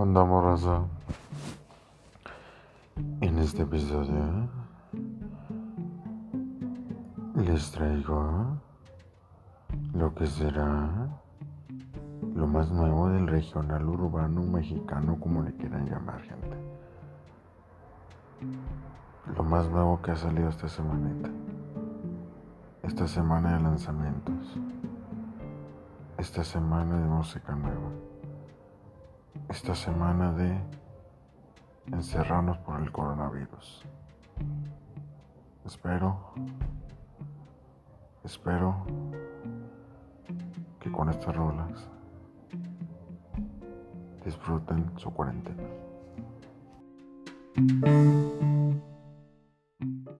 ¿Cómo andamos, raza? En este episodio les traigo lo que será lo más nuevo del regional urbano mexicano, como le quieran llamar, gente. Lo más nuevo que ha salido esta semanita. Esta semana de lanzamientos. Esta semana de música nueva esta semana de encerrarnos por el coronavirus. Espero, espero que con estas rolas disfruten su cuarentena.